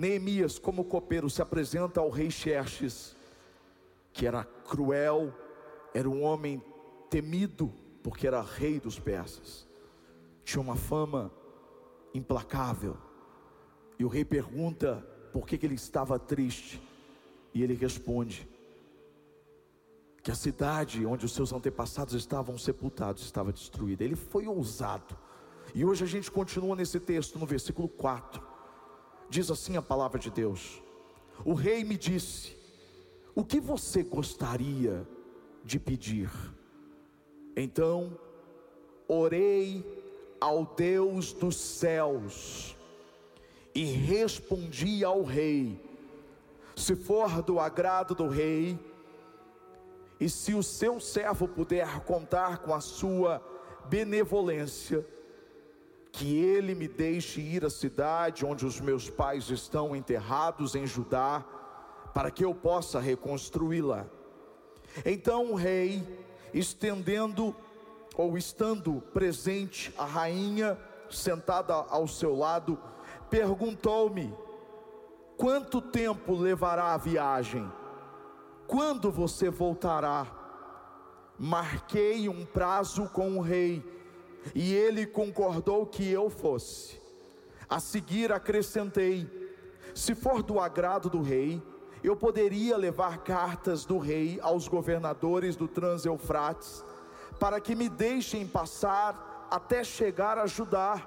Neemias, como copeiro, se apresenta ao rei Xerxes, que era cruel, era um homem temido, porque era rei dos persas, tinha uma fama implacável. E o rei pergunta por que, que ele estava triste, e ele responde: que a cidade onde os seus antepassados estavam sepultados estava destruída. Ele foi ousado. E hoje a gente continua nesse texto, no versículo 4. Diz assim a palavra de Deus: O rei me disse: O que você gostaria de pedir? Então, orei ao Deus dos céus e respondi ao rei: Se for do agrado do rei, e se o seu servo puder contar com a sua benevolência, que ele me deixe ir à cidade onde os meus pais estão enterrados em Judá, para que eu possa reconstruí-la. Então o rei, estendendo ou estando presente a rainha sentada ao seu lado, perguntou-me: Quanto tempo levará a viagem? Quando você voltará? Marquei um prazo com o rei, e ele concordou que eu fosse. A seguir acrescentei: se for do agrado do rei, eu poderia levar cartas do rei aos governadores do Trans-Eufrates, para que me deixem passar até chegar a Judá,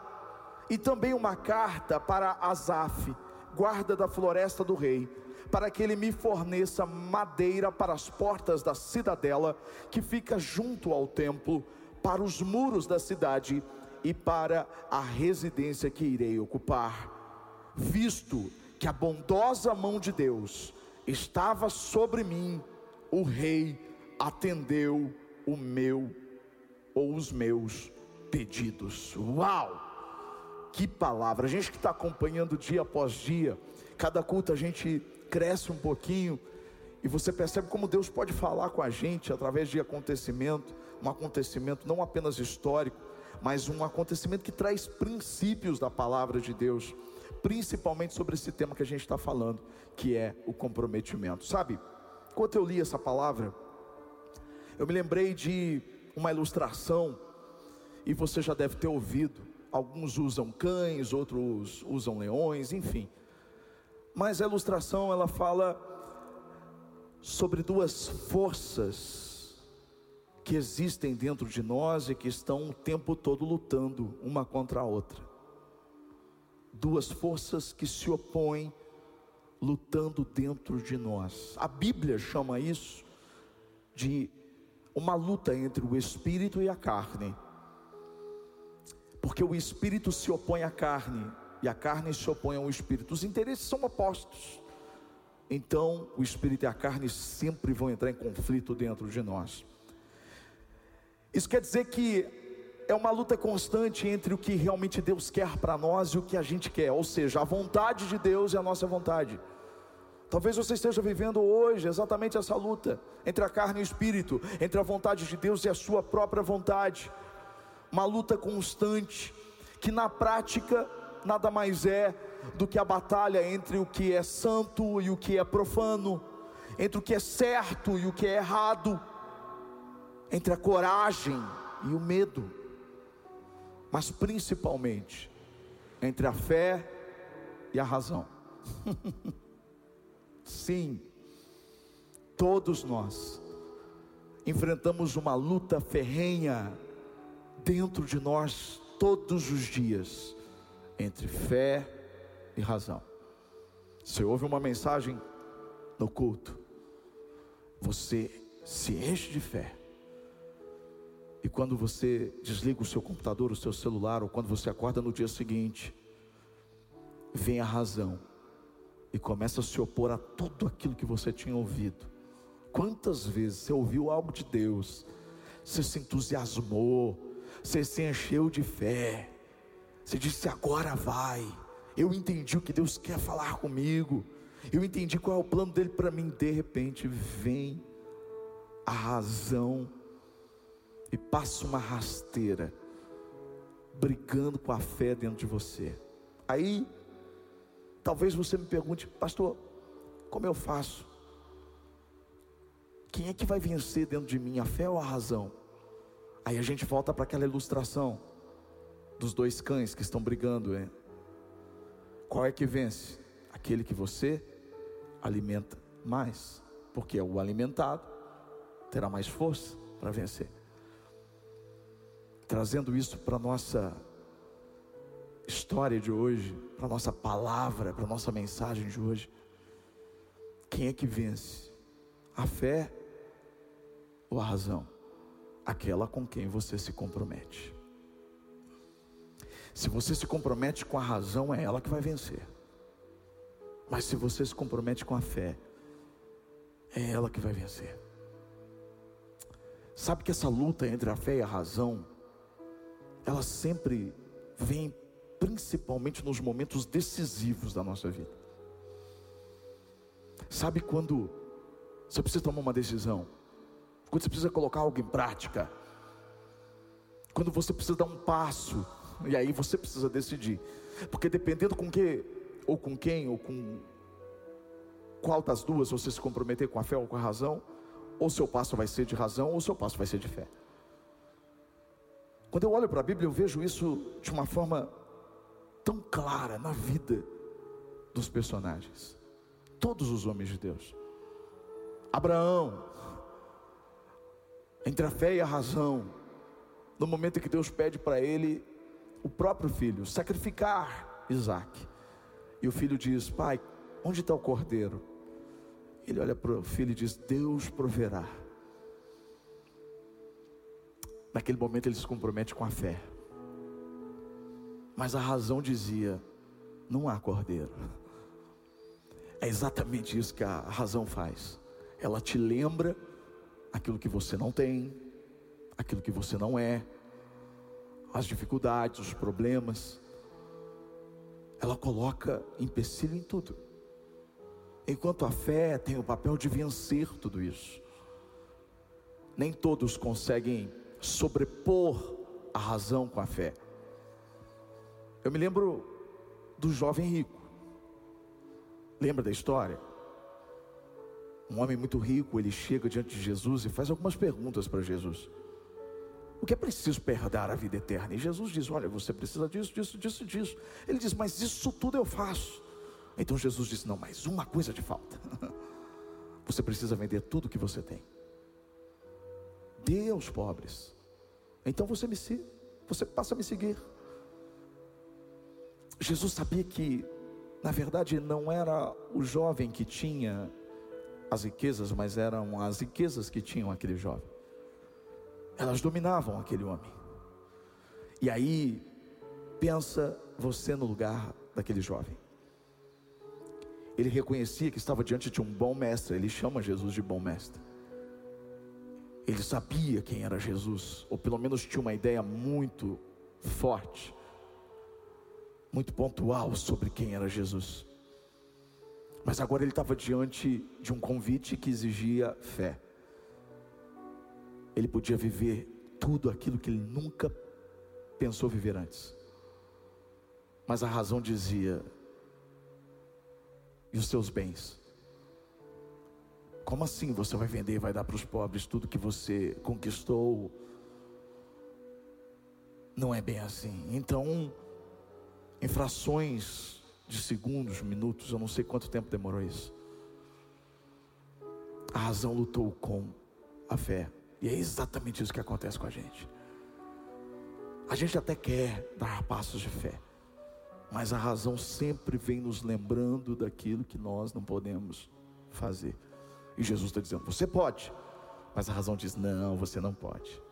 e também uma carta para Asaf, guarda da floresta do rei para que ele me forneça madeira para as portas da cidadela, que fica junto ao templo, para os muros da cidade e para a residência que irei ocupar. Visto que a bondosa mão de Deus estava sobre mim, o rei atendeu o meu ou os meus pedidos. Uau! Que palavra! A gente que está acompanhando dia após dia, cada culto a gente cresce um pouquinho e você percebe como Deus pode falar com a gente através de acontecimento, um acontecimento não apenas histórico, mas um acontecimento que traz princípios da palavra de Deus, principalmente sobre esse tema que a gente está falando, que é o comprometimento. Sabe, enquanto eu li essa palavra, eu me lembrei de uma ilustração, e você já deve ter ouvido. Alguns usam cães, outros usam leões, enfim. Mas a ilustração ela fala sobre duas forças que existem dentro de nós e que estão o tempo todo lutando uma contra a outra. Duas forças que se opõem lutando dentro de nós. A Bíblia chama isso de uma luta entre o espírito e a carne. Porque o espírito se opõe à carne e a carne se opõe ao espírito. Os interesses são opostos. Então, o espírito e a carne sempre vão entrar em conflito dentro de nós. Isso quer dizer que é uma luta constante entre o que realmente Deus quer para nós e o que a gente quer, ou seja, a vontade de Deus e a nossa vontade. Talvez você esteja vivendo hoje exatamente essa luta entre a carne e o espírito, entre a vontade de Deus e a sua própria vontade. Uma luta constante que na prática nada mais é do que a batalha entre o que é santo e o que é profano, entre o que é certo e o que é errado, entre a coragem e o medo, mas principalmente entre a fé e a razão. Sim, todos nós enfrentamos uma luta ferrenha dentro de nós todos os dias entre fé e razão. Se ouve uma mensagem no culto, você se enche de fé. E quando você desliga o seu computador, o seu celular, ou quando você acorda no dia seguinte, vem a razão e começa a se opor a tudo aquilo que você tinha ouvido. Quantas vezes você ouviu algo de Deus, você se entusiasmou, você se encheu de fé, você disse: agora vai. Eu entendi o que Deus quer falar comigo. Eu entendi qual é o plano dele para mim. De repente vem a razão e passa uma rasteira, brigando com a fé dentro de você. Aí Talvez você me pergunte, pastor, como eu faço? Quem é que vai vencer dentro de mim, a fé ou a razão? Aí a gente volta para aquela ilustração dos dois cães que estão brigando, hein? Qual é que vence? Aquele que você alimenta mais, porque o alimentado terá mais força para vencer. Trazendo isso para nossa história de hoje, para nossa palavra, para nossa mensagem de hoje. Quem é que vence? A fé ou a razão? Aquela com quem você se compromete. Se você se compromete com a razão, é ela que vai vencer. Mas se você se compromete com a fé, é ela que vai vencer. Sabe que essa luta entre a fé e a razão, ela sempre vem principalmente nos momentos decisivos da nossa vida. Sabe quando você precisa tomar uma decisão? Quando você precisa colocar algo em prática? Quando você precisa dar um passo e aí você precisa decidir. Porque dependendo com que, ou com quem, ou com qual das duas você se comprometer com a fé ou com a razão, ou seu passo vai ser de razão, ou seu passo vai ser de fé. Quando eu olho para a Bíblia, eu vejo isso de uma forma tão clara na vida dos personagens, todos os homens de Deus. Abraão, entre a fé e a razão, no momento em que Deus pede para ele o próprio filho, sacrificar Isaac. E o filho diz: Pai, onde está o cordeiro? Ele olha para o filho e diz: Deus proverá. Naquele momento ele se compromete com a fé. Mas a razão dizia: não há cordeiro. É exatamente isso que a razão faz. Ela te lembra aquilo que você não tem, aquilo que você não é, as dificuldades, os problemas. Ela coloca empecilho em tudo. Enquanto a fé tem o papel de vencer tudo isso. Nem todos conseguem sobrepor a razão com a fé. Eu me lembro do jovem rico. Lembra da história? Um homem muito rico, ele chega diante de Jesus e faz algumas perguntas para Jesus. O que é preciso para herdar a vida eterna? E Jesus diz: Olha, você precisa disso, disso, disso, disso. Ele diz: Mas isso tudo eu faço. Então Jesus disse: Não, mas uma coisa te falta. Você precisa vender tudo que você tem. Dê aos pobres. Então você me siga, você passa a me seguir. Jesus sabia que, na verdade, não era o jovem que tinha as riquezas, mas eram as riquezas que tinham aquele jovem elas dominavam aquele homem. E aí, pensa você no lugar daquele jovem. Ele reconhecia que estava diante de um bom mestre, ele chama Jesus de bom mestre. Ele sabia quem era Jesus, ou pelo menos tinha uma ideia muito forte, muito pontual sobre quem era Jesus. Mas agora ele estava diante de um convite que exigia fé ele podia viver tudo aquilo que ele nunca pensou viver antes. Mas a razão dizia: e os seus bens? Como assim você vai vender e vai dar para os pobres tudo que você conquistou? Não é bem assim. Então, em frações de segundos, minutos, eu não sei quanto tempo demorou isso. A razão lutou com a fé. E é exatamente isso que acontece com a gente. A gente até quer dar passos de fé, mas a razão sempre vem nos lembrando daquilo que nós não podemos fazer. E Jesus está dizendo: você pode, mas a razão diz: não, você não pode.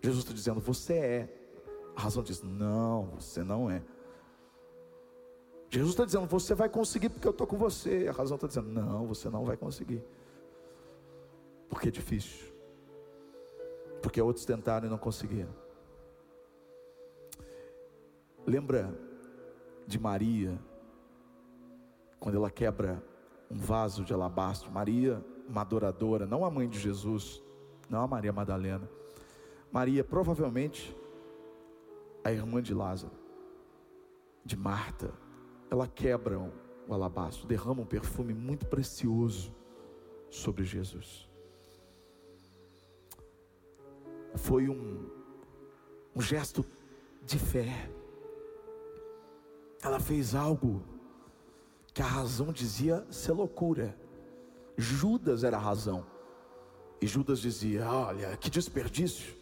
Jesus está dizendo: você é, a razão diz: não, você não é. Jesus está dizendo: você vai conseguir porque eu estou com você. A razão está dizendo: não, você não vai conseguir, porque é difícil porque outros tentaram e não conseguiram. Lembra de Maria, quando ela quebra um vaso de alabastro? Maria, uma adoradora, não a mãe de Jesus, não a Maria Madalena. Maria, provavelmente, a irmã de Lázaro, de Marta ela quebra o alabastro, derrama um perfume muito precioso sobre Jesus. Foi um, um gesto de fé. Ela fez algo que a razão dizia ser loucura. Judas era a razão. E Judas dizia: Olha, que desperdício.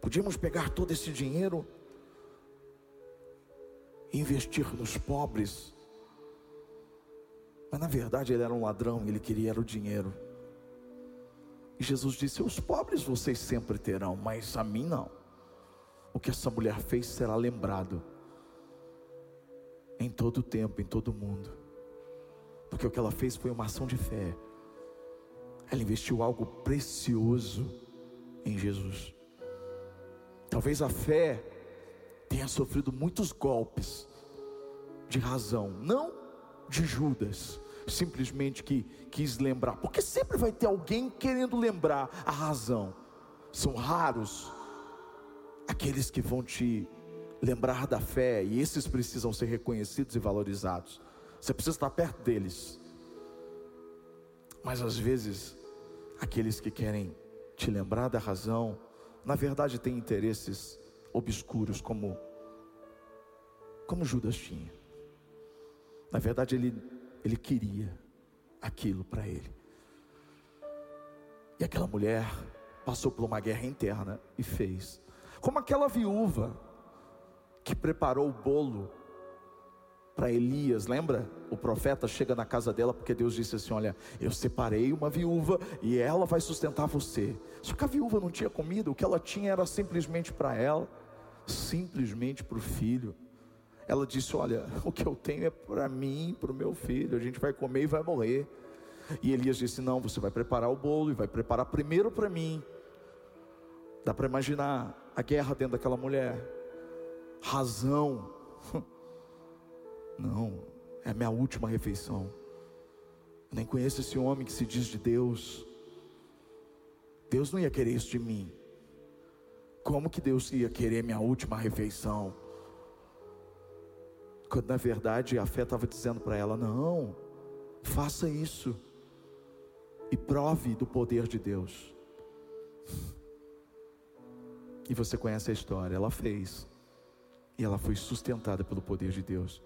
Podíamos pegar todo esse dinheiro e investir nos pobres. Mas na verdade ele era um ladrão, ele queria o dinheiro. E Jesus disse: Os pobres vocês sempre terão, mas a mim não. O que essa mulher fez será lembrado em todo o tempo, em todo o mundo. Porque o que ela fez foi uma ação de fé. Ela investiu algo precioso em Jesus. Talvez a fé tenha sofrido muitos golpes de razão, não de Judas, simplesmente que quis lembrar, porque sempre vai ter alguém querendo lembrar a razão. São raros aqueles que vão te lembrar da fé, e esses precisam ser reconhecidos e valorizados. Você precisa estar perto deles. Mas às vezes, aqueles que querem te lembrar da razão, na verdade têm interesses obscuros, como, como Judas tinha. Na verdade, ele, ele queria aquilo para ele. E aquela mulher passou por uma guerra interna e fez. Como aquela viúva que preparou o bolo para Elias, lembra? O profeta chega na casa dela porque Deus disse assim: Olha, eu separei uma viúva e ela vai sustentar você. Só que a viúva não tinha comida, o que ela tinha era simplesmente para ela, simplesmente para o filho. Ela disse: Olha, o que eu tenho é para mim, para o meu filho, a gente vai comer e vai morrer. E Elias disse: Não, você vai preparar o bolo e vai preparar primeiro para mim. Dá para imaginar a guerra dentro daquela mulher. Razão. Não, é a minha última refeição. Eu nem conheço esse homem que se diz de Deus. Deus não ia querer isso de mim. Como que Deus ia querer minha última refeição? Quando na verdade a fé estava dizendo para ela: não, faça isso e prove do poder de Deus. E você conhece a história, ela fez, e ela foi sustentada pelo poder de Deus.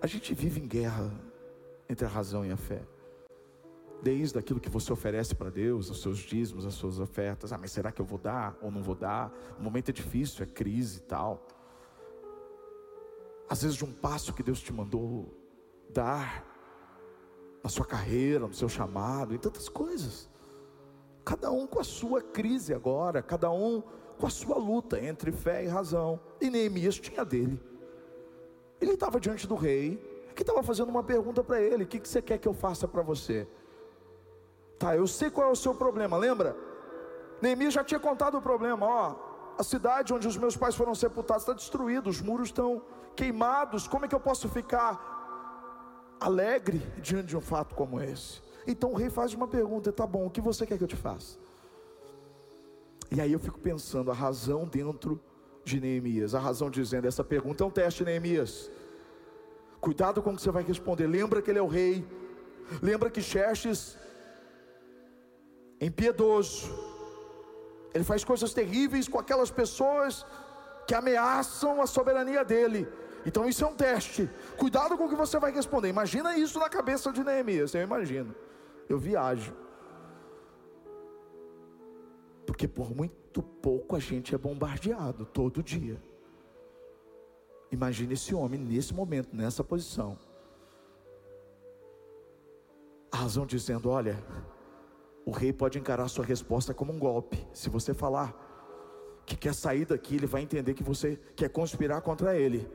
A gente vive em guerra entre a razão e a fé. Desde aquilo que você oferece para Deus, os seus dízimos, as suas ofertas. Ah, mas será que eu vou dar ou não vou dar? O momento é difícil, é crise e tal às vezes de um passo que Deus te mandou dar na sua carreira, no seu chamado, em tantas coisas. Cada um com a sua crise agora, cada um com a sua luta entre fé e razão. E Neemias tinha dele. Ele estava diante do rei, que estava fazendo uma pergunta para ele: O que, que você quer que eu faça para você? Tá, eu sei qual é o seu problema, lembra? Neemias já tinha contado o problema, ó. A cidade onde os meus pais foram sepultados está destruída, os muros estão queimados, como é que eu posso ficar alegre diante de um fato como esse? Então o rei faz uma pergunta: tá bom, o que você quer que eu te faça? E aí eu fico pensando a razão dentro de Neemias, a razão dizendo: essa pergunta é um teste, Neemias. Cuidado com o que você vai responder. Lembra que ele é o rei. Lembra que Xerxes, impiedoso, ele faz coisas terríveis com aquelas pessoas que ameaçam a soberania dele. Então isso é um teste. Cuidado com o que você vai responder. Imagina isso na cabeça de Neemias. Eu imagino. Eu viajo. Porque por muito pouco a gente é bombardeado todo dia. Imagine esse homem nesse momento, nessa posição. A razão dizendo: olha, o rei pode encarar sua resposta como um golpe. Se você falar que quer sair daqui, ele vai entender que você quer conspirar contra ele.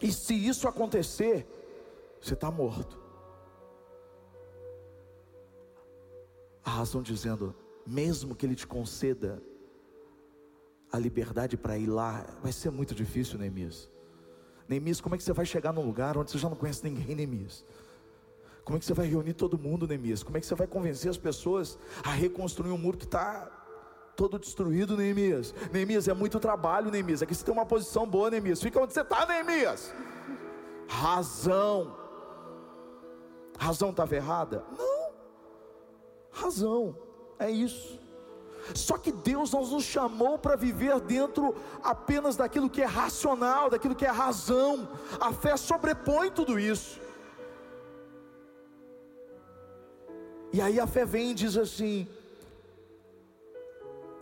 E se isso acontecer, você está morto. A razão dizendo, mesmo que ele te conceda a liberdade para ir lá, vai ser muito difícil, Neemias. Neemias, como é que você vai chegar num lugar onde você já não conhece ninguém, Neemias? Como é que você vai reunir todo mundo, Neemias? Como é que você vai convencer as pessoas a reconstruir um muro que está todo destruído, Neemias. Neemias, é muito trabalho, Neemias. Aqui você tem uma posição boa, Neemias. Fica onde você está, Neemias. Razão. Razão estava errada? Não. Razão. É isso. Só que Deus não nos chamou para viver dentro apenas daquilo que é racional, daquilo que é razão. A fé sobrepõe tudo isso. E aí a fé vem e diz assim: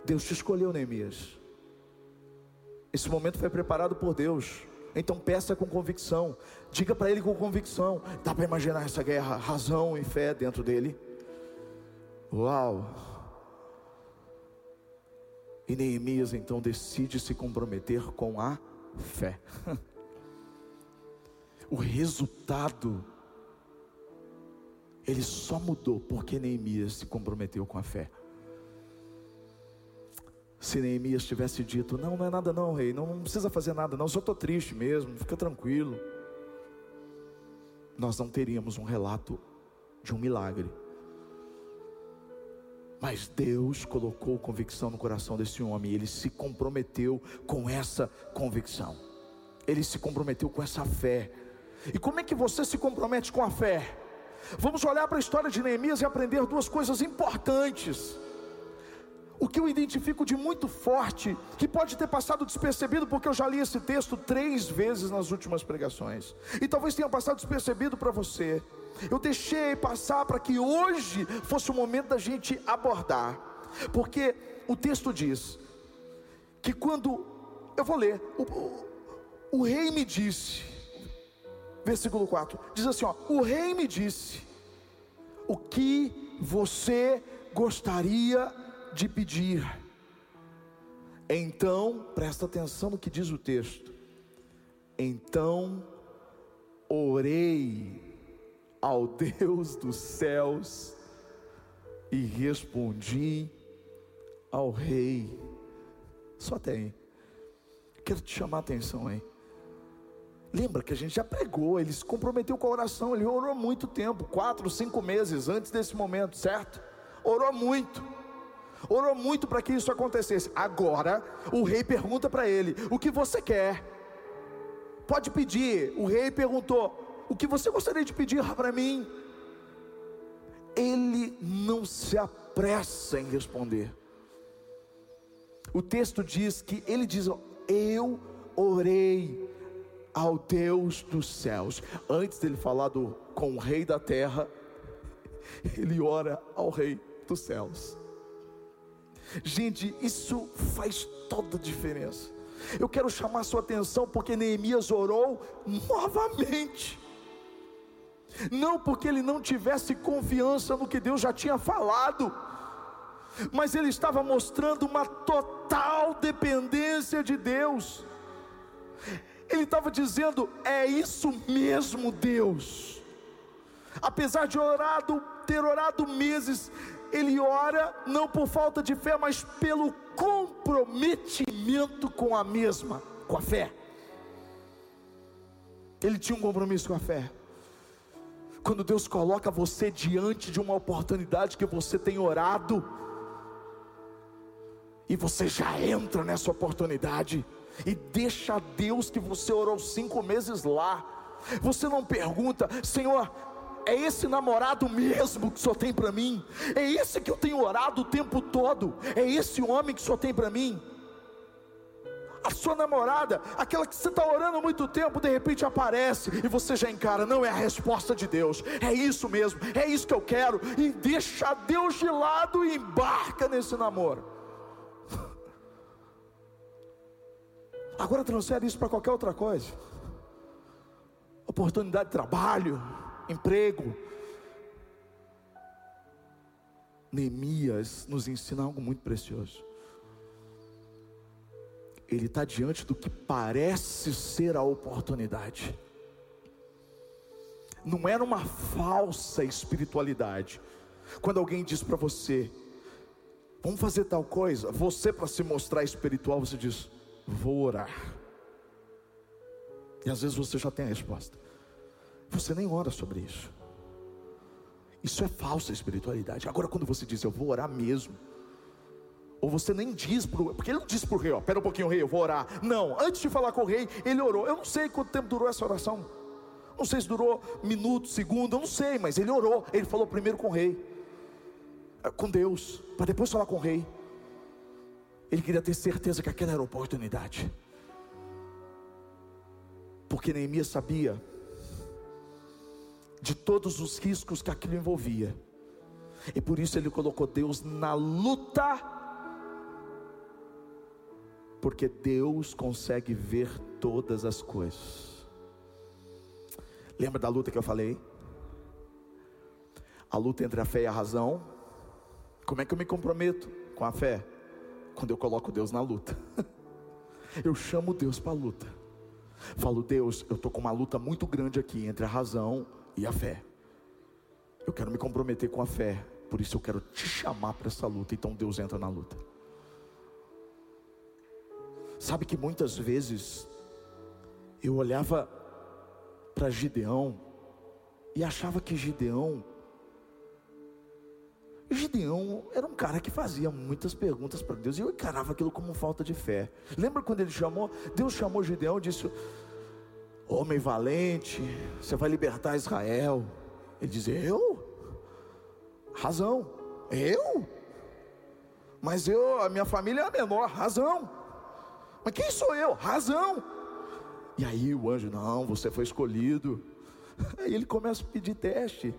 Deus te escolheu, Neemias. Esse momento foi preparado por Deus. Então peça com convicção. Diga para ele com convicção. Dá para imaginar essa guerra, razão e fé dentro dele? Uau! E Neemias então decide se comprometer com a fé. o resultado ele só mudou porque Neemias se comprometeu com a fé. Se Neemias tivesse dito: Não, não é nada, não, rei, não, não precisa fazer nada, não, só estou triste mesmo, fica tranquilo. Nós não teríamos um relato de um milagre. Mas Deus colocou convicção no coração desse homem, ele se comprometeu com essa convicção, ele se comprometeu com essa fé. E como é que você se compromete com a fé? Vamos olhar para a história de Neemias e aprender duas coisas importantes. O que eu identifico de muito forte, que pode ter passado despercebido, porque eu já li esse texto três vezes nas últimas pregações, e talvez tenha passado despercebido para você. Eu deixei passar para que hoje fosse o momento da gente abordar, porque o texto diz que quando, eu vou ler, o, o, rei me disse, versículo 4, diz assim: ó, o rei me disse, o que você gostaria de pedir. Então, presta atenção no que diz o texto. Então orei ao Deus dos céus e respondi ao rei. Só tem. Quero te chamar a atenção aí. Lembra que a gente já pregou, ele se comprometeu com a oração, ele orou muito tempo, quatro, cinco meses antes desse momento, certo? Orou muito, orou muito para que isso acontecesse. Agora, o rei pergunta para ele: O que você quer? Pode pedir. O rei perguntou: O que você gostaria de pedir para mim? Ele não se apressa em responder. O texto diz que ele diz: Eu orei ao Deus dos céus. Antes dele falar do, com o rei da terra, ele ora ao rei dos céus. Gente, isso faz toda a diferença. Eu quero chamar sua atenção porque Neemias orou novamente. Não porque ele não tivesse confiança no que Deus já tinha falado, mas ele estava mostrando uma total dependência de Deus. Ele estava dizendo: é isso mesmo, Deus. Apesar de orado, ter orado meses, ele ora não por falta de fé, mas pelo comprometimento com a mesma, com a fé. Ele tinha um compromisso com a fé. Quando Deus coloca você diante de uma oportunidade que você tem orado, e você já entra nessa oportunidade, e deixa a Deus que você orou cinco meses lá. Você não pergunta, Senhor, é esse namorado mesmo que o Senhor tem para mim? É esse que eu tenho orado o tempo todo? É esse homem que o Senhor tem para mim? A sua namorada, aquela que você está orando muito tempo, de repente aparece e você já encara, não é a resposta de Deus, é isso mesmo, é isso que eu quero, e deixa Deus de lado e embarca nesse namoro. Agora transfere isso para qualquer outra coisa. Oportunidade de trabalho, emprego. Neemias nos ensina algo muito precioso. Ele está diante do que parece ser a oportunidade. Não era uma falsa espiritualidade. Quando alguém diz para você, vamos fazer tal coisa, você para se mostrar espiritual, você diz, vou orar. E às vezes você já tem a resposta. Você nem ora sobre isso. Isso é falsa espiritualidade. Agora, quando você diz eu vou orar mesmo, Ou você nem diz pro, porque ele não disse para o rei, ó, pera um pouquinho, rei, eu vou orar. Não, antes de falar com o rei, ele orou. Eu não sei quanto tempo durou essa oração. Não sei se durou minuto, segundo, eu não sei, mas ele orou. Ele falou primeiro com o rei, eh, com Deus, para depois falar com o rei. Ele queria ter certeza que aquela era a oportunidade. Porque Neemias sabia de todos os riscos que aquilo envolvia. E por isso ele colocou Deus na luta. Porque Deus consegue ver todas as coisas. Lembra da luta que eu falei? A luta entre a fé e a razão. Como é que eu me comprometo com a fé? Quando eu coloco Deus na luta. Eu chamo Deus para a luta. Falo, Deus, eu estou com uma luta muito grande aqui entre a razão e a fé. Eu quero me comprometer com a fé, por isso eu quero te chamar para essa luta. Então Deus entra na luta. Sabe que muitas vezes eu olhava para Gideão e achava que Gideão Gideão era um cara que fazia muitas perguntas para Deus e eu encarava aquilo como falta de fé. Lembra quando ele chamou? Deus chamou Gideão e disse: Homem valente, você vai libertar Israel. Ele diz: Eu? Razão. Eu? Mas eu, a minha família é a menor, razão. Mas quem sou eu? Razão. E aí o anjo, não, você foi escolhido. Aí ele começa a pedir teste.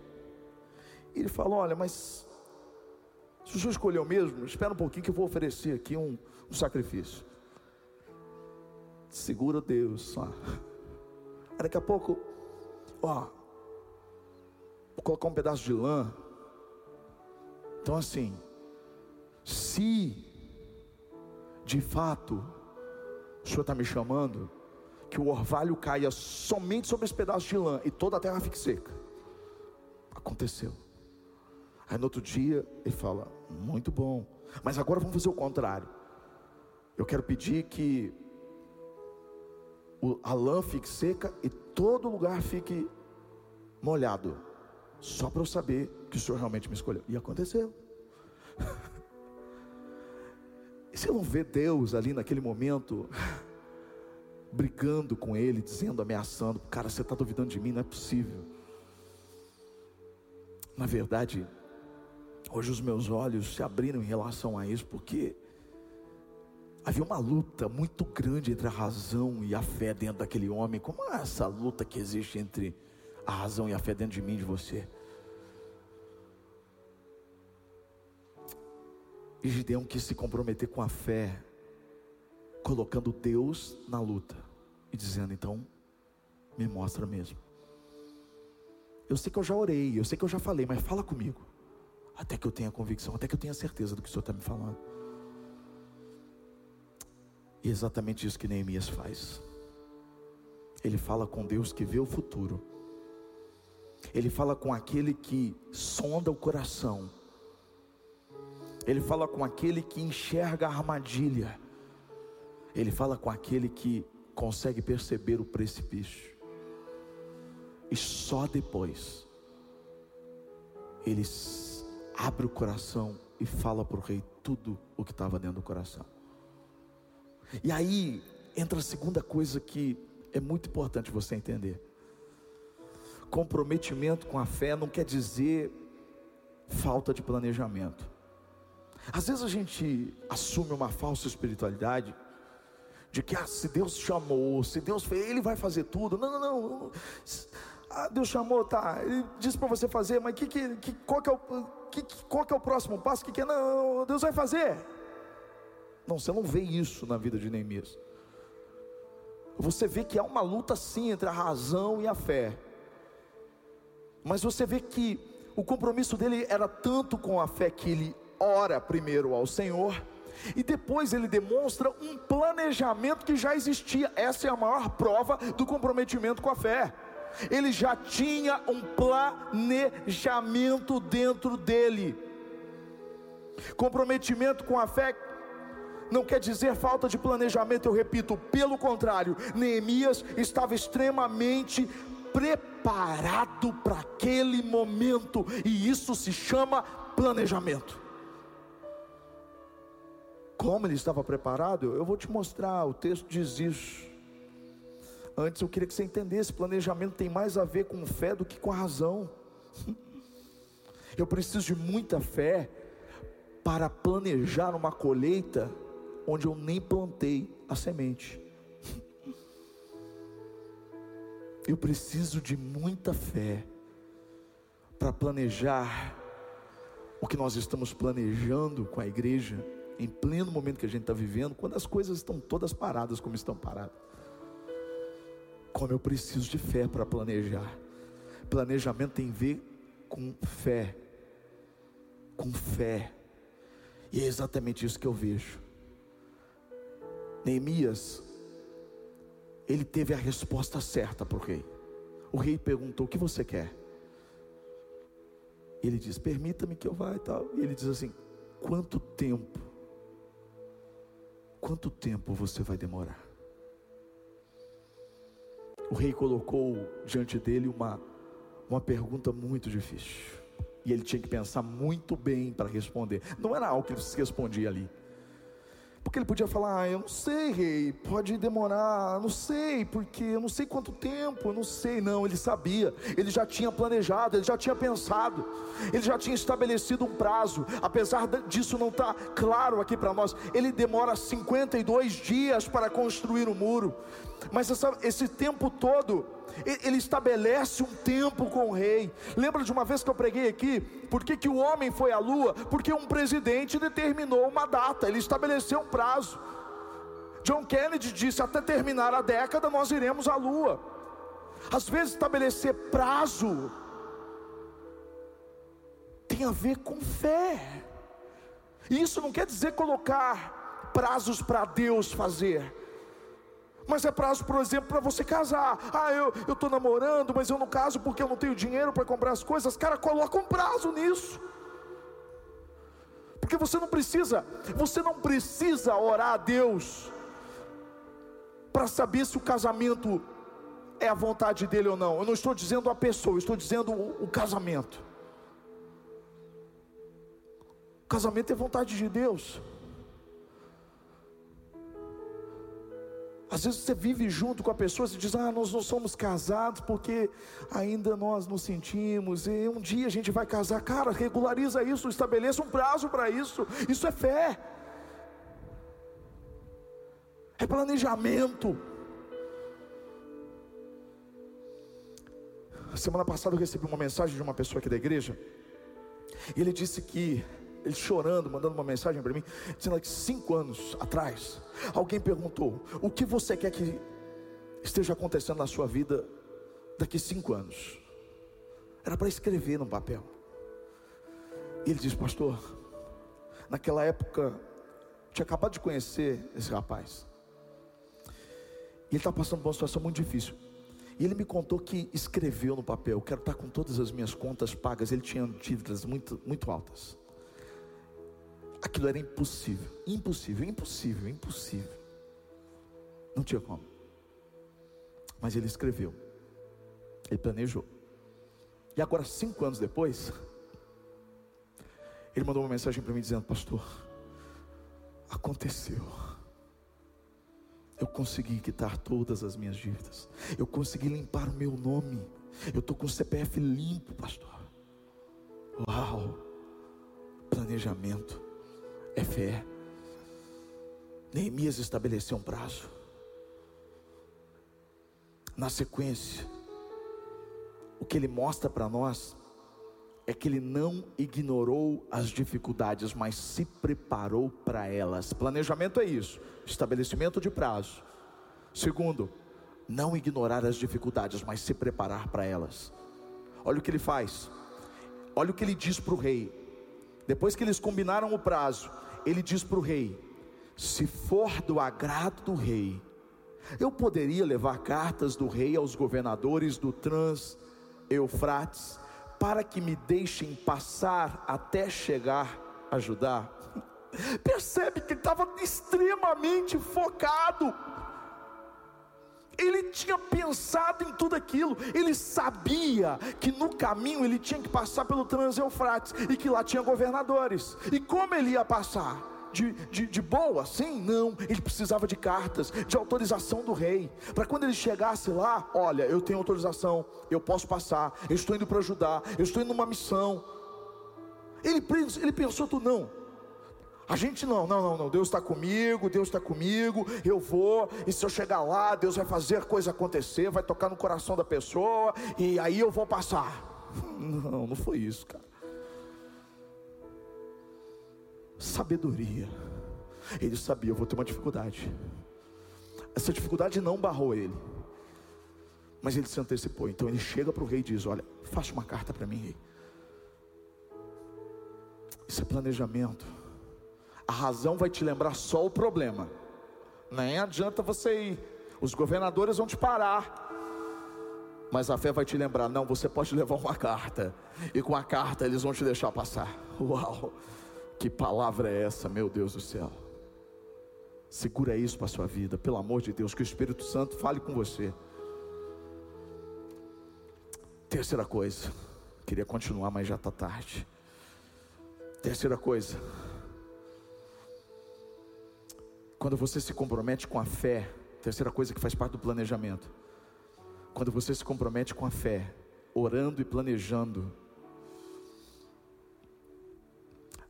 Ele fala: Olha, mas se o senhor escolheu mesmo, espera um pouquinho que eu vou oferecer aqui um, um sacrifício. Segura Deus, só. Daqui a pouco, ó, vou colocar um pedaço de lã. Então assim, se de fato o Senhor está me chamando, que o orvalho caia somente sobre esse pedaço de lã e toda a terra fique seca. Aconteceu. Aí no outro dia ele fala: Muito bom, mas agora vamos fazer o contrário. Eu quero pedir que a lã fique seca e todo lugar fique molhado, só para eu saber que o Senhor realmente me escolheu. E aconteceu. E você não vê Deus ali naquele momento, brigando com ele, dizendo, ameaçando: Cara, você está duvidando de mim, não é possível. Na verdade, Hoje os meus olhos se abriram em relação a isso, porque havia uma luta muito grande entre a razão e a fé dentro daquele homem. Como é essa luta que existe entre a razão e a fé dentro de mim e de você? E Gideão quis se comprometer com a fé, colocando Deus na luta e dizendo: então, me mostra mesmo. Eu sei que eu já orei, eu sei que eu já falei, mas fala comigo até que eu tenha convicção, até que eu tenha certeza do que o Senhor está me falando. E é exatamente isso que Neemias faz. Ele fala com Deus que vê o futuro. Ele fala com aquele que sonda o coração. Ele fala com aquele que enxerga a armadilha. Ele fala com aquele que consegue perceber o precipício. E só depois ele abre o coração e fala para o rei tudo o que estava dentro do coração. E aí entra a segunda coisa que é muito importante você entender. Comprometimento com a fé não quer dizer falta de planejamento. Às vezes a gente assume uma falsa espiritualidade de que ah, se Deus chamou, se Deus fez, Ele vai fazer tudo. Não, não, não. Ah, Deus chamou, tá. Ele disse para você fazer, mas que, que, que, qual, que é o, que, qual que é o próximo passo? Que, que é? Não, Deus vai fazer. Não, você não vê isso na vida de Neemias. Você vê que há uma luta sim entre a razão e a fé. Mas você vê que o compromisso dele era tanto com a fé que ele ora primeiro ao Senhor e depois ele demonstra um planejamento que já existia. Essa é a maior prova do comprometimento com a fé ele já tinha um planejamento dentro dele. Comprometimento com a fé não quer dizer falta de planejamento, eu repito, pelo contrário, Neemias estava extremamente preparado para aquele momento, e isso se chama planejamento. Como ele estava preparado? Eu vou te mostrar, o texto diz isso. Antes eu queria que você entendesse: planejamento tem mais a ver com fé do que com a razão. Eu preciso de muita fé para planejar uma colheita onde eu nem plantei a semente. Eu preciso de muita fé para planejar o que nós estamos planejando com a igreja em pleno momento que a gente está vivendo, quando as coisas estão todas paradas como estão paradas. Como eu preciso de fé para planejar. Planejamento tem a ver com fé. Com fé. E é exatamente isso que eu vejo. Neemias, ele teve a resposta certa para o rei. O rei perguntou: O que você quer? Ele diz: Permita-me que eu vá e tal. E ele diz assim: Quanto tempo? Quanto tempo você vai demorar? O rei colocou diante dele uma, uma pergunta muito difícil. E ele tinha que pensar muito bem para responder. Não era algo que ele se respondia ali. Porque ele podia falar, ah, eu não sei, rei, pode demorar, não sei, porque eu não sei quanto tempo, eu não sei. Não, ele sabia, ele já tinha planejado, ele já tinha pensado, ele já tinha estabelecido um prazo, apesar disso não estar tá claro aqui para nós. Ele demora 52 dias para construir o muro, mas essa, esse tempo todo, ele estabelece um tempo com o rei. Lembra de uma vez que eu preguei aqui? Por que, que o homem foi à lua? Porque um presidente determinou uma data, ele estabeleceu um prazo. John Kennedy disse: até terminar a década nós iremos à lua. Às vezes, estabelecer prazo tem a ver com fé. E isso não quer dizer colocar prazos para Deus fazer mas é prazo, por exemplo, para você casar. Ah, eu estou namorando, mas eu não caso porque eu não tenho dinheiro para comprar as coisas. Cara, coloca um prazo nisso. Porque você não precisa, você não precisa orar a Deus para saber se o casamento é a vontade dele ou não. Eu não estou dizendo a pessoa, eu estou dizendo o, o casamento. O casamento é vontade de Deus. Às vezes você vive junto com a pessoa e diz: Ah, nós não somos casados porque ainda nós nos sentimos, e um dia a gente vai casar. Cara, regulariza isso, estabeleça um prazo para isso. Isso é fé, é planejamento. Semana passada eu recebi uma mensagem de uma pessoa aqui da igreja, e ele disse que ele chorando, mandando uma mensagem para mim, dizendo que cinco anos atrás, alguém perguntou: O que você quer que esteja acontecendo na sua vida daqui cinco anos? Era para escrever no papel. E ele disse: Pastor, naquela época, tinha acabado de conhecer esse rapaz. E ele estava passando por uma situação muito difícil. E ele me contou que escreveu no papel: Quero estar com todas as minhas contas pagas. Ele tinha dívidas muito, muito altas. Aquilo era impossível, impossível, impossível, impossível. Não tinha como. Mas ele escreveu, ele planejou. E agora, cinco anos depois, ele mandou uma mensagem para mim dizendo: Pastor, aconteceu. Eu consegui quitar todas as minhas dívidas. Eu consegui limpar o meu nome. Eu estou com o CPF limpo, pastor. Uau! Planejamento é fé. Neemias estabeleceu um prazo. Na sequência, o que ele mostra para nós é que ele não ignorou as dificuldades, mas se preparou para elas. Planejamento é isso, estabelecimento de prazo. Segundo, não ignorar as dificuldades, mas se preparar para elas. Olha o que ele faz. Olha o que ele diz para o rei. Depois que eles combinaram o prazo, ele diz para o rei: se for do agrado do rei, eu poderia levar cartas do rei aos governadores do Trans Eufrates para que me deixem passar até chegar a Judá. Percebe que ele estava extremamente focado. Ele tinha pensado em tudo aquilo, ele sabia que no caminho ele tinha que passar pelo Trans-Eufrates e que lá tinha governadores. E como ele ia passar? de, de, de boa, sim? Não, ele precisava de cartas, de autorização do rei, para quando ele chegasse lá, olha, eu tenho autorização, eu posso passar, eu estou indo para ajudar, eu estou indo numa missão. Ele, ele pensou tudo, não, a gente não, não, não, não. Deus está comigo, Deus está comigo, eu vou, e se eu chegar lá, Deus vai fazer coisa acontecer, vai tocar no coração da pessoa, e aí eu vou passar. Não, não foi isso, cara. Sabedoria. Ele sabia, eu vou ter uma dificuldade. Essa dificuldade não barrou ele. Mas ele se antecipou. Então ele chega para o rei e diz: Olha, faça uma carta para mim, rei. Isso é planejamento. A razão vai te lembrar só o problema. Nem adianta você ir. Os governadores vão te parar. Mas a fé vai te lembrar: não, você pode levar uma carta. E com a carta eles vão te deixar passar. Uau! Que palavra é essa, meu Deus do céu? Segura isso para a sua vida, pelo amor de Deus, que o Espírito Santo fale com você. Terceira coisa, queria continuar, mas já está tarde. Terceira coisa, quando você se compromete com a fé, terceira coisa que faz parte do planejamento, quando você se compromete com a fé, orando e planejando,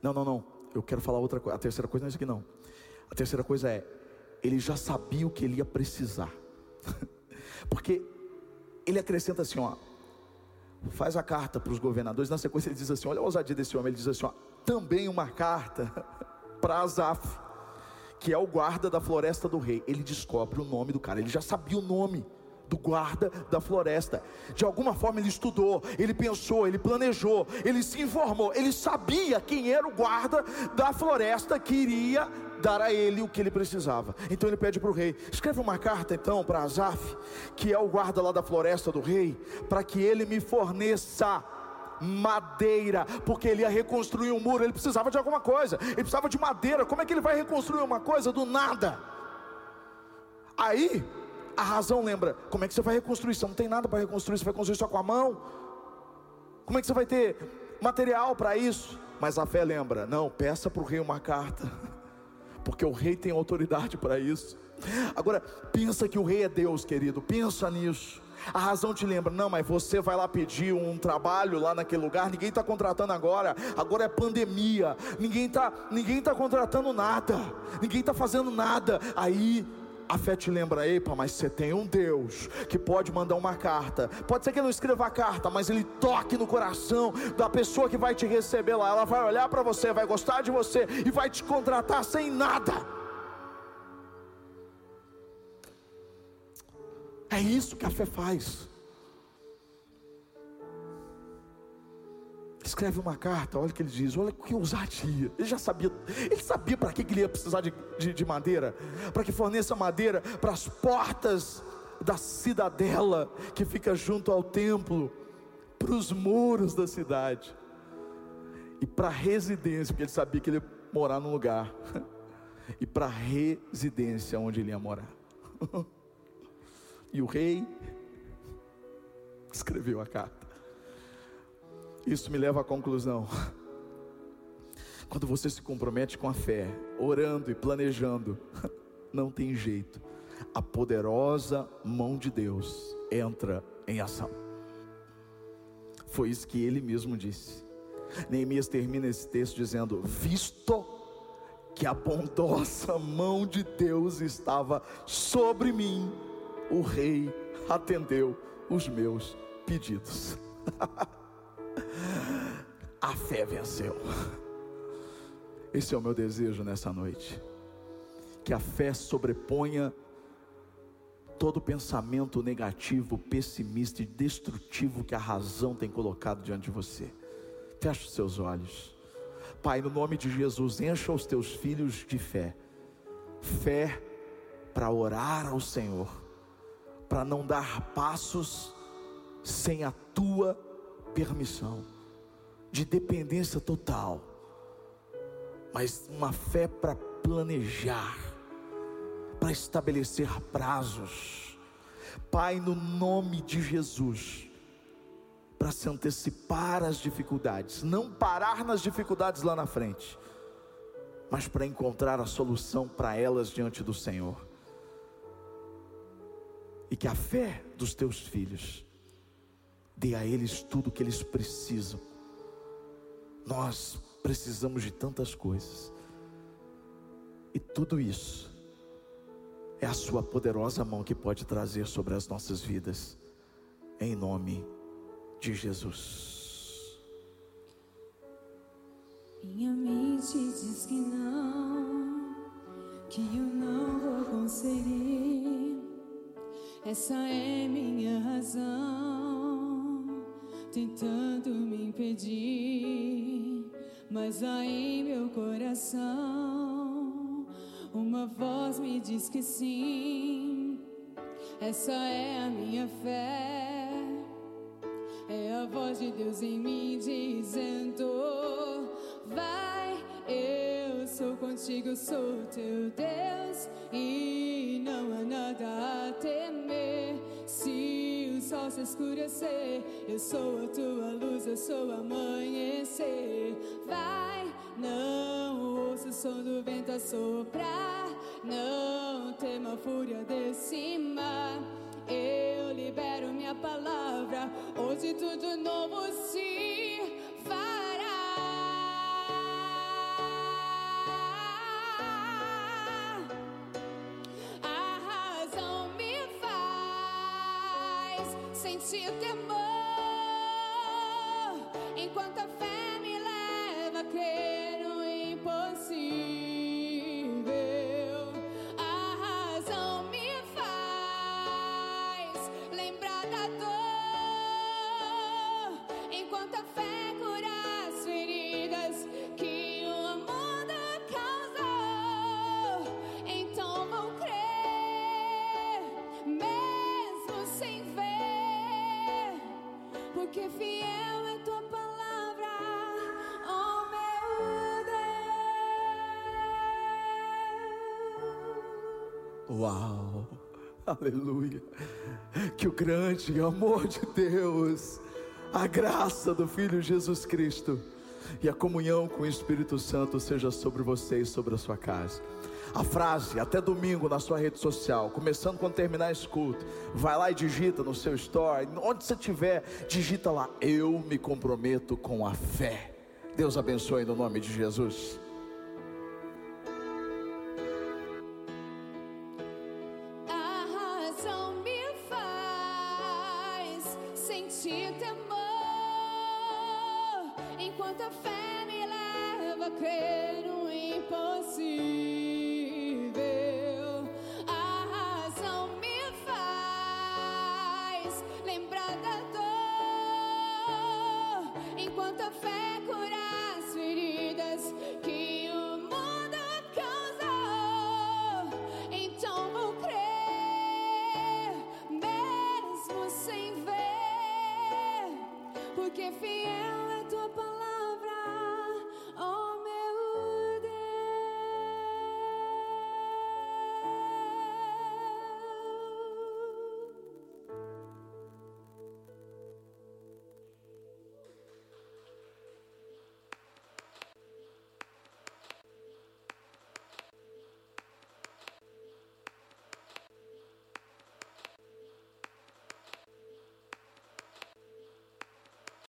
não, não, não. Eu quero falar outra coisa. A terceira coisa não é isso aqui, não. A terceira coisa é: ele já sabia o que ele ia precisar. Porque ele acrescenta assim: ó, faz a carta para os governadores. Na sequência, ele diz assim: olha a ousadia desse homem. Ele diz assim: ó, também uma carta para Asaf, que é o guarda da floresta do rei. Ele descobre o nome do cara, ele já sabia o nome do guarda da floresta. De alguma forma ele estudou, ele pensou, ele planejou, ele se informou, ele sabia quem era o guarda da floresta que iria dar a ele o que ele precisava. Então ele pede para o rei: escreve uma carta então para Azaf, que é o guarda lá da floresta do rei, para que ele me forneça madeira, porque ele ia reconstruir um muro, ele precisava de alguma coisa, ele precisava de madeira. Como é que ele vai reconstruir uma coisa do nada? Aí a razão lembra: como é que você vai reconstruir? Você não tem nada para reconstruir, você vai construir só com a mão. Como é que você vai ter material para isso? Mas a fé lembra: não, peça para o rei uma carta, porque o rei tem autoridade para isso. Agora, pensa que o rei é Deus, querido, pensa nisso. A razão te lembra, não, mas você vai lá pedir um trabalho lá naquele lugar, ninguém está contratando agora, agora é pandemia, ninguém está ninguém tá contratando nada, ninguém está fazendo nada. Aí a fé te lembra, epa, mas você tem um Deus que pode mandar uma carta. Pode ser que ele não escreva a carta, mas ele toque no coração da pessoa que vai te receber lá. Ela vai olhar para você, vai gostar de você e vai te contratar sem nada. É isso que a fé faz. escreve uma carta, olha o que ele diz, olha que ousadia. Ele já sabia, ele sabia para que ele ia precisar de, de, de madeira, para que forneça madeira para as portas da cidadela que fica junto ao templo, para os muros da cidade, e para a residência, porque ele sabia que ele ia morar num lugar, e para a residência onde ele ia morar. e o rei escreveu a carta. Isso me leva à conclusão. Quando você se compromete com a fé, orando e planejando, não tem jeito. A poderosa mão de Deus entra em ação. Foi isso que ele mesmo disse. Neemias termina esse texto dizendo: Visto que a bondosa mão de Deus estava sobre mim, o rei atendeu os meus pedidos. A fé venceu. Esse é o meu desejo nessa noite. Que a fé sobreponha todo pensamento negativo, pessimista e destrutivo que a razão tem colocado diante de você. Feche os seus olhos. Pai, no nome de Jesus, encha os teus filhos de fé. Fé para orar ao Senhor, para não dar passos sem a tua permissão de dependência total, mas uma fé para planejar, para estabelecer prazos. Pai, no nome de Jesus, para se antecipar às dificuldades, não parar nas dificuldades lá na frente, mas para encontrar a solução para elas diante do Senhor. E que a fé dos teus filhos dê a eles tudo o que eles precisam. Nós precisamos de tantas coisas, e tudo isso é a Sua poderosa mão que pode trazer sobre as nossas vidas, em nome de Jesus. Minha mente diz que não, que eu não vou conseguir. Essa é minha razão, tentando me impedir. Mas aí meu coração, uma voz me diz que sim. Essa é a minha fé, é a voz de Deus em mim dizendo contigo, sou teu Deus e não há nada a temer. Se o sol se escurecer, eu sou a tua luz, eu sou amanhecer. Vai, não ouça o som do vento a soprar, não tema a fúria desse mar. Eu libero minha palavra, hoje tudo novo se sentir temor, enquanto a fé Uau, aleluia. Que o grande amor de Deus, a graça do Filho Jesus Cristo e a comunhão com o Espírito Santo seja sobre você e sobre a sua casa a frase até domingo na sua rede social, começando quando terminar esse culto. Vai lá e digita no seu story, onde você estiver, digita lá: Eu me comprometo com a fé. Deus abençoe no nome de Jesus.